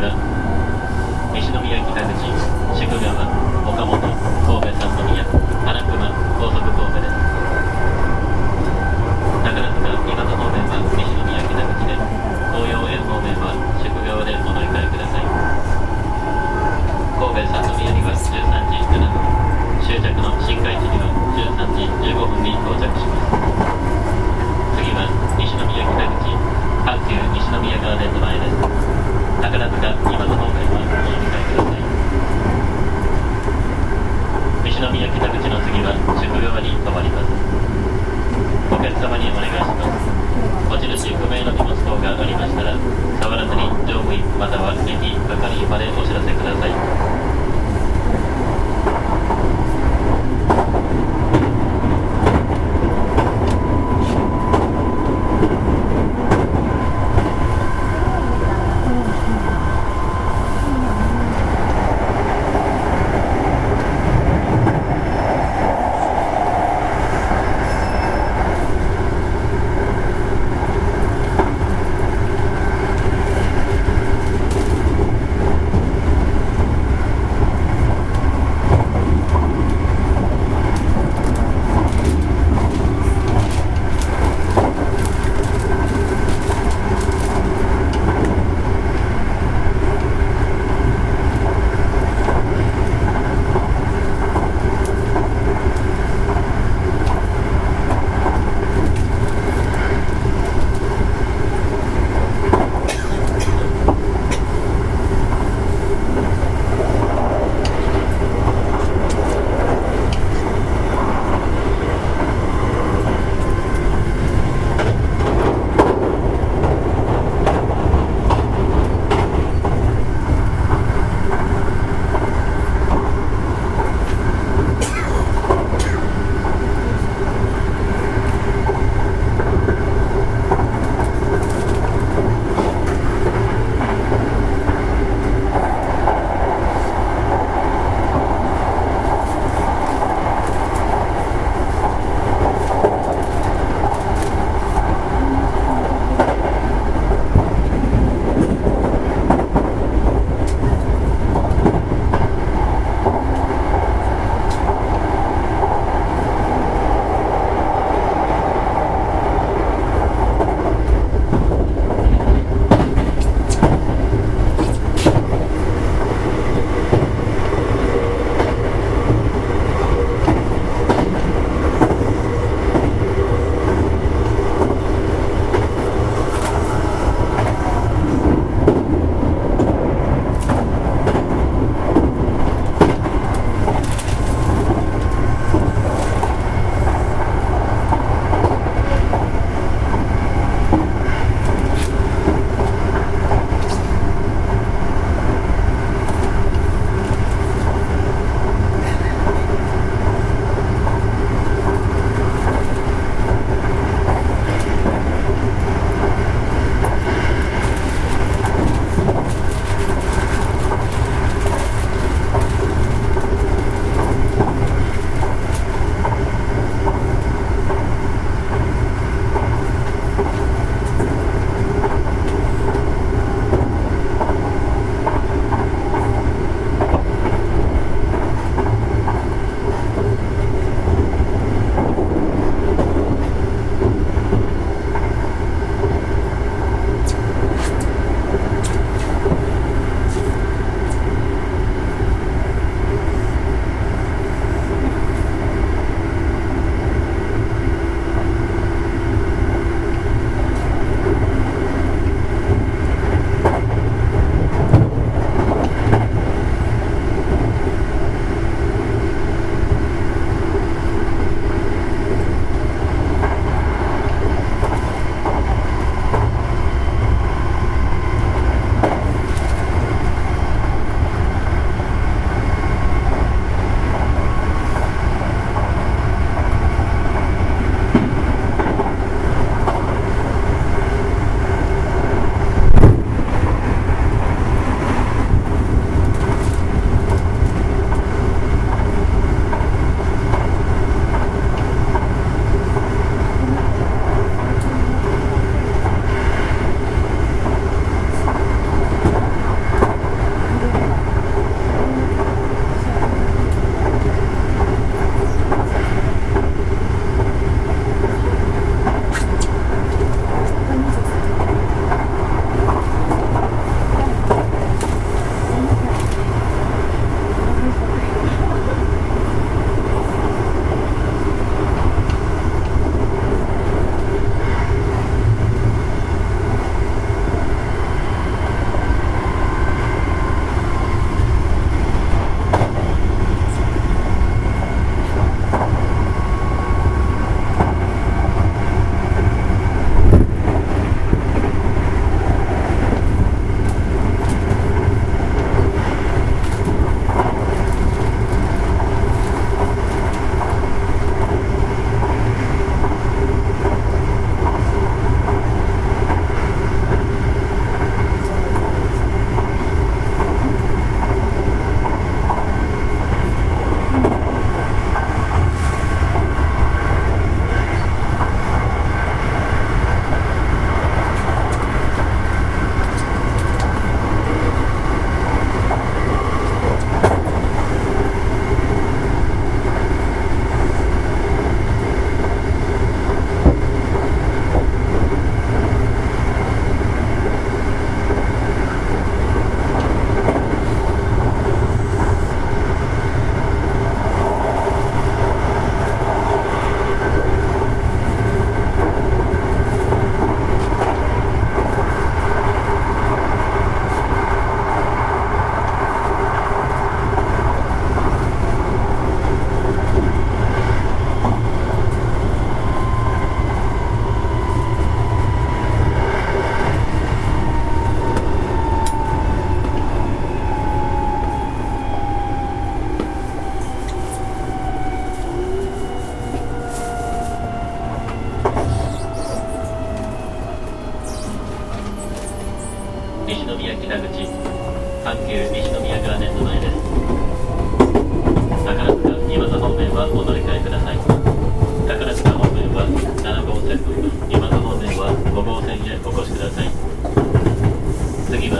停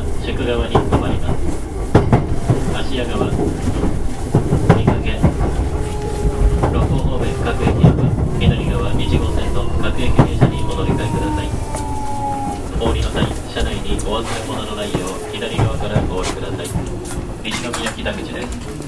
は宿側に止まります。芦屋川見かけ六甲方面各駅は左側1号線の各駅停車にお乗り換えください。お降りの際車内にお預け物のないよう左側からお降りください。西宮北口です